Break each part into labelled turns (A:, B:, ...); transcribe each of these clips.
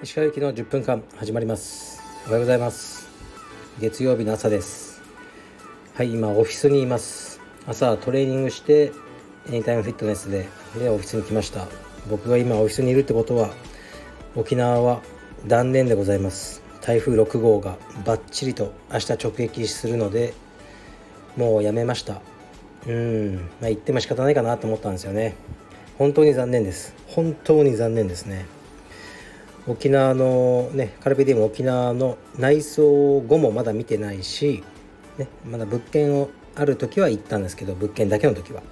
A: 石川行きの10分間始まります。おはようございます。月曜日の朝です。はい今オフィスにいます。朝トレーニングしてエニタイムフィットネスででオフィスに来ました。僕が今オフィスにいるってことは沖縄は断念でございます。台風6号がバッチリと明日直撃するのでもうやめました。うん。まあ言っても仕方ないかなと思ったんですよね。本当に残念です。本当に残念ですね。沖縄のねカルペディウム沖縄の内装後もまだ見てないし、ね、まだ物件をある時は行ったんですけど物件だけの時は。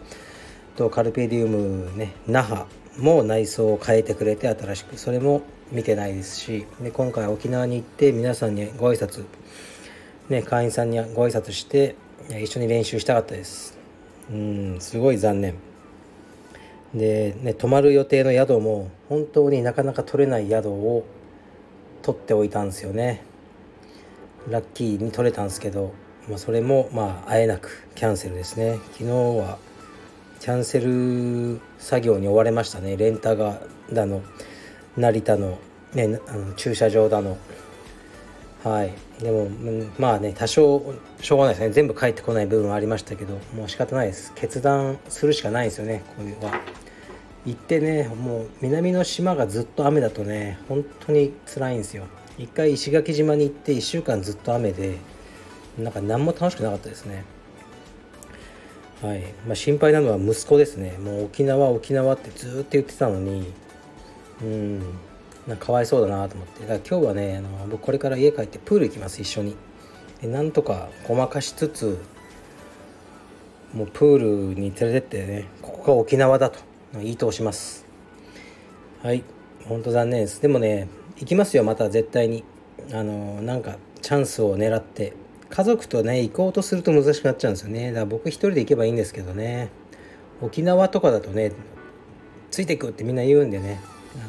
A: とカルペディウムね那覇も内装を変えてくれて新しくそれも見てないですしで今回沖縄に行って皆さんにご挨拶ね会員さんにご挨拶して一緒に練習したかったですうんすごい残念。でね泊まる予定の宿も本当になかなか取れない宿を取っておいたんですよね。ラッキーに取れたんですけど、まあ、それもまあ会えなくキャンセルですね。昨日はキャンセル作業に追われましたね。レンタがだの成田の,、ね、あの駐車場だの。はい。でもまあね多少しょうがないですね。全部帰ってこない部分はありましたけどもう仕方ないです。決断するしかないですよねこういうのは。行ってねもう南の島がずっと雨だとね本当に辛いんですよ。一回石垣島に行って1週間ずっと雨でなんか何も楽しくなかったですね。はい。まあ、心配なのは息子ですね。もう沖縄沖縄ってずっと言ってたのに。うん。なんかかわいそうだなと思って。だから今日はねあの僕これから家帰ってプール行きます一緒に。でなんとかごまかしつつもうプールに連れてってねここが沖縄だと言い通します。はい。ほんと残念です。でもね行きますよまた絶対に。あのなんかチャンスを狙って。家族とね行こうとすると難しくなっちゃうんですよね。だから僕一人で行けばいいんですけどね。沖縄とかだとねついてくってみんな言うんでね。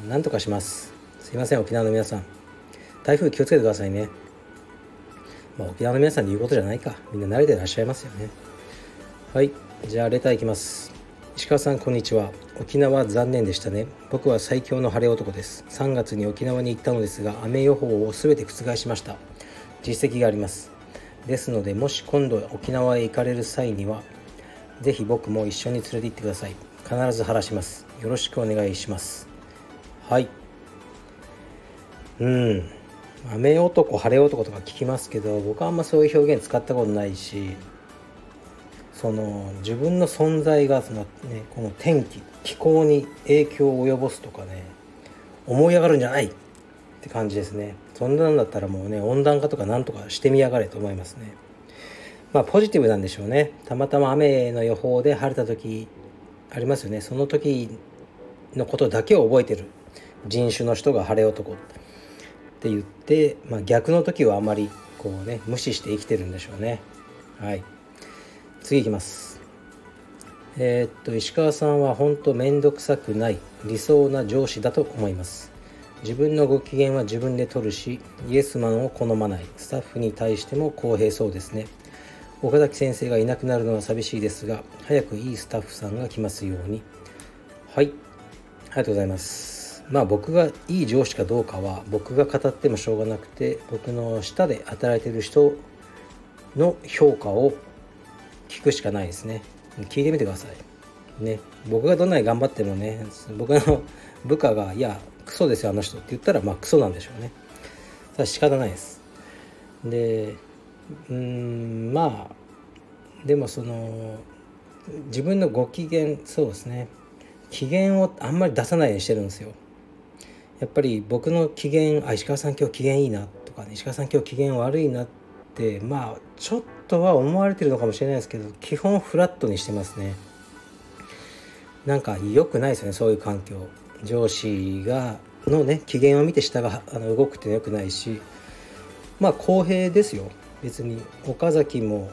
A: なんとかします。すいません沖縄の皆さん。台風気をつけてくださいね。まあ沖縄の皆さんに言うことじゃないか。みんな慣れてらっしゃいますよね。はいじゃあレターいきます。石川さんこんにちは。沖縄残念でしたね。僕は最強の晴れ男です。3月に沖縄に行ったのですが雨予報を全て覆しました。実績があります。ですのでもし今度沖縄へ行かれる際には是非僕も一緒に連れて行ってください。必ず晴らします。よろしくお願いします。はい。うん。雨男晴れ男とか聞きますけど僕はあんまそういう表現使ったことないしその自分の存在がその、ね、この天気気候に影響を及ぼすとかね思い上がるんじゃないって感じですね。そんなんだったらもうね温暖化とかなんとかしてみやがれと思いますね。まあポジティブなんでしょうね。たまたま雨の予報で晴れた時ありますよね。その時のことだけを覚えてる人種の人が晴れ男。ってって言って、まあ、逆の時はあまりこうね無視して生きてるんでしょうね。はい。次いきます。えー、っと石川さんは本当面倒くさくない理想な上司だと思います。自分のご機嫌は自分で取るしイエスマンを好まない。スタッフに対しても公平そうですね。岡崎先生がいなくなるのは寂しいですが早くいいスタッフさんが来ますように。はい。ありがとうございます。まあ僕がいい上司かどうかは僕が語ってもしょうがなくて僕の下で働いてる人の評価を聞くしかないですね。聞いてみてください。ね。僕がどんなに頑張ってもね僕の 部下が「いやクソですよあの人」って言ったらまあクソなんでしょうね。それは仕方ないです。でうんまあでもその自分のご機嫌そうですね。機嫌をあんまり出さないようにしてるんですよ。やっぱり僕の機嫌あ石川さん今日機嫌いいなとかね石川さん今日機嫌悪いなってまあちょっとは思われてるのかもしれないですけど基本フラットにしてますね。なんか良くないですよねそういう環境。上司がのね機嫌を見て下があの動くって良くないし。まあ公平ですよ。別に岡崎も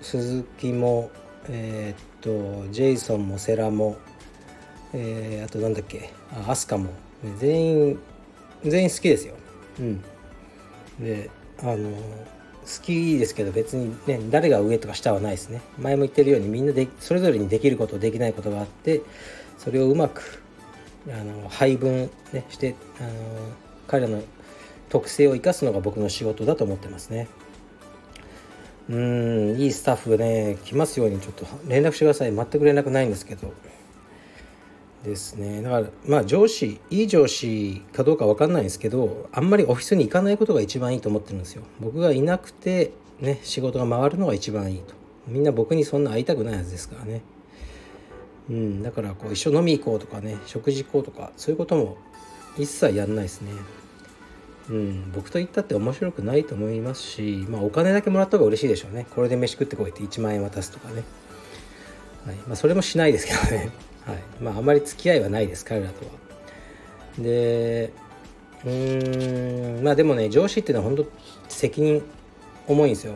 A: 鈴木もえー、っとジェイソンもセラも、えー、あとなんだっけ？あアスカも。全員全員好きですよ。うん。であの好きですけど別にね誰が上とか下はないですね。前も言ってるようにみんなでそれぞれにできることできないことがあってそれをうまくあの配分、ね、してあの彼らの特性を生かすのが僕の仕事だと思ってますね。うんいいスタッフがね来ますようにちょっと連絡してください。全く連絡ないんですけど。ですね。だからまあ上司いい上司かどうか分かんないですけどあんまりオフィスに行かないことが一番いいと思ってるんですよ。僕がいなくてね仕事が回るのが一番いいと。みんな僕にそんな会いたくないはずですからね。うんだからこう一緒飲み行こうとかね食事行こうとかそういうことも一切やんないですね。うん僕と言ったって面白くないと思いますしまあお金だけもらった方が嬉しいでしょうね。これで飯食ってこいって1万円渡すとかね。はい。まあそれもしないですけどね。はい。まああまり付き合いはないです彼らとは。でうんまあでもね上司っていうのは本当責任重いんですよ。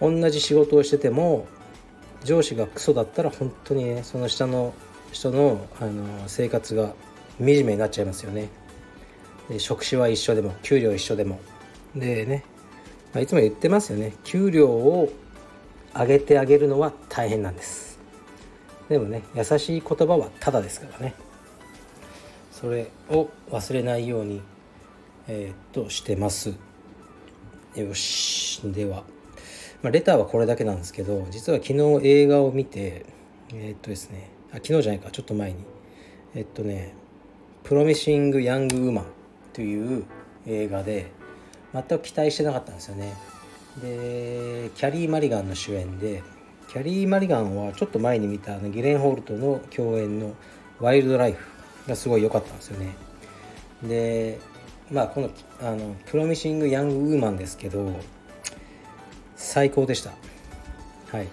A: 同じ仕事をしてても上司がクソだったら本当にねその下の人のあの生活が惨めになっちゃいますよね。で職種は一緒でも給料一緒でも。でね、まあ、いつも言ってますよね。給料を上げてあげるのは大変なんです。でもね優しい言葉はただですからね。それを忘れないようにえー、っとしてます。よしでは、まあ、レターはこれだけなんですけど実は昨日映画を見てえー、っとですねあ昨日じゃないかちょっと前に。えっとね「プロミシング・ヤング・ウーマン」という映画で全く期待してなかったんですよね。でキャリー・マリガンの主演でキャリー・マリガンはちょっと前に見たあのギレン・ホールとの共演の「ワイルド・ライフ」がすごい良かったんですよね。でまあこのあの「プロミシング・ヤング・ウーマン」ですけど最高でした。はい。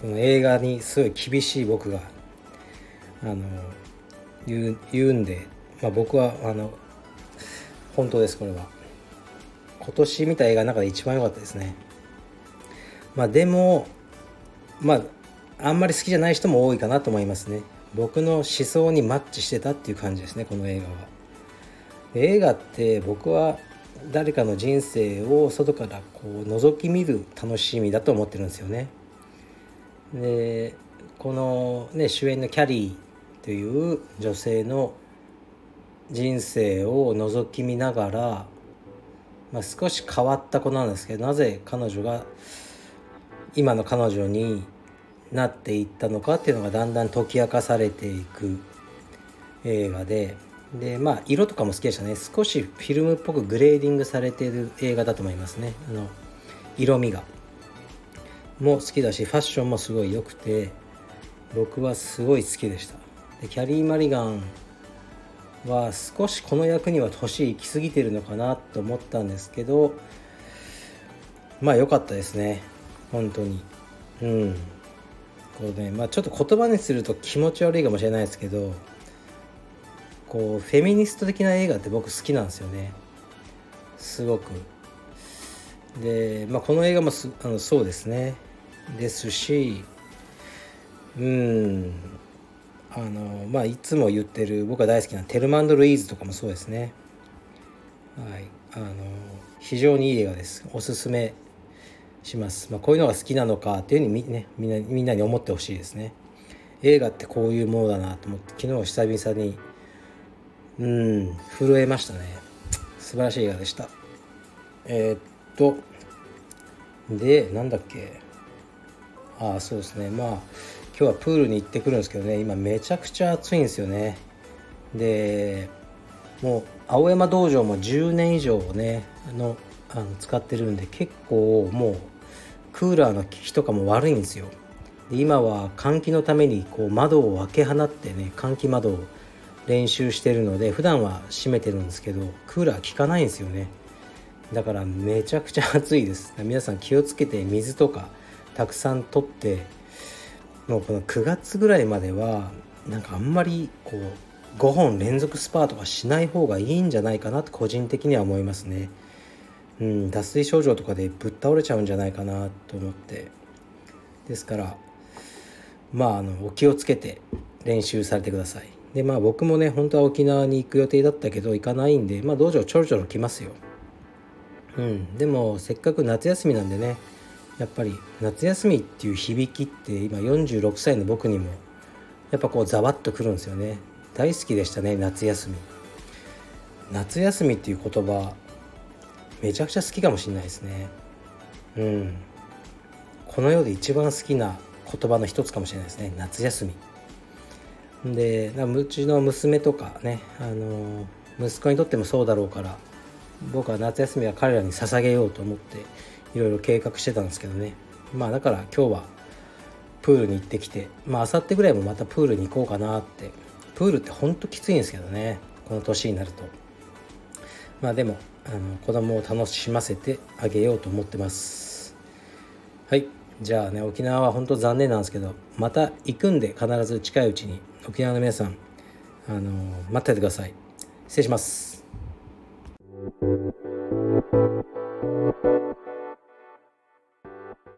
A: この映画にすごい厳しい僕があの言う言うんで、まあ、僕はあの本当ですこれは。今年見た映画の中で一番良かったですね。まあでもまああんまり好きじゃない人も多いかなと思いますね。僕の思想にマッチしてたっていう感じですねこの映画は。映画って僕は誰かの人生を外からこう覗き見る楽しみだと思ってるんですよね。でこのね主演のキャリーという女性の人生を覗き見ながら、まあ、少し変わった子なんですけどなぜ彼女が今の彼女になっていったのかっていうのがだんだん解き明かされていく映画で。でまあ色とかも好きでしたね。少しフィルムっぽくグレーディングされている映画だと思いますね。あの色味が。も好きだしファッションもすごい良くて僕はすごい好きでした。でキャリー・マリガンは少しこの役には年いきすぎてるのかなと思ったんですけどまあ良かったですね。本当に。うん。こうねまあちょっと言葉にすると気持ち悪いかもしれないですけどこうフェミニスト的な映画って僕好きなんですよね。すごく。で、まあ、この映画もすあのそうですね。ですしうん。あのまあいつも言ってる僕が大好きなテルマンド・ルイーズとかもそうですね。はい。あの非常にいい映画です。おすすめ。します、まあ、こういうのが好きなのかっていうふうにねみんなみんなに思ってほしいですね。映画ってこういうものだなと思って昨日久々にうん震えましたね。素晴らしい映画でした。えー、っとでなんだっけ。ああそうですね。まあ今日はプールに行ってくるんですけどね。今めちゃくちゃ暑いんですよね。でもう青山道場も10年以上ねあのあの使ってるんで結構もうクーラーの効きとかも悪いんですよ。で今は換気のためにこう窓を開け放ってね換気窓を練習してるので普段は閉めてるんですけどクーラー効かないんですよね。だからめちゃくちゃ暑いです。皆さん気をつけて水とかたくさん取ってもうこの9月ぐらいまではなんかあんまりこう5本連続スパーとかしない方がいいんじゃないかなと個人的には思いますね。うん、脱水症状とかでぶっ倒れちゃうんじゃないかなと思って。ですからまああのお気をつけて練習されてください。でまあ僕もね本当は沖縄に行く予定だったけど行かないんでまあ道場ちょろちょろ来ますよ。うんでもせっかく夏休みなんでねやっぱり夏休みっていう響きって今46歳の僕にもやっぱこうざわっとくるんですよね。大好きでしたね夏休み。夏休みっていう言葉めちゃくちゃ好きかもしれないですね。うん。この世で一番好きな言葉の一つかもしれないですね。夏休み。でうちの娘とかねあの息子にとってもそうだろうから僕は夏休みは彼らに捧げようと思っていろいろ計画してたんですけどね。まあだから今日はプールに行ってきてまあ明後日ぐらいもまたプールに行こうかなって。プールってほんときついんですけどね。この年になると。まあでもあの子供を楽しませてあげようと思ってます。はい。じゃあね沖縄は本当残念なんですけどまた行くんで必ず近いうちに沖縄の皆さんあの待っててください。失礼します。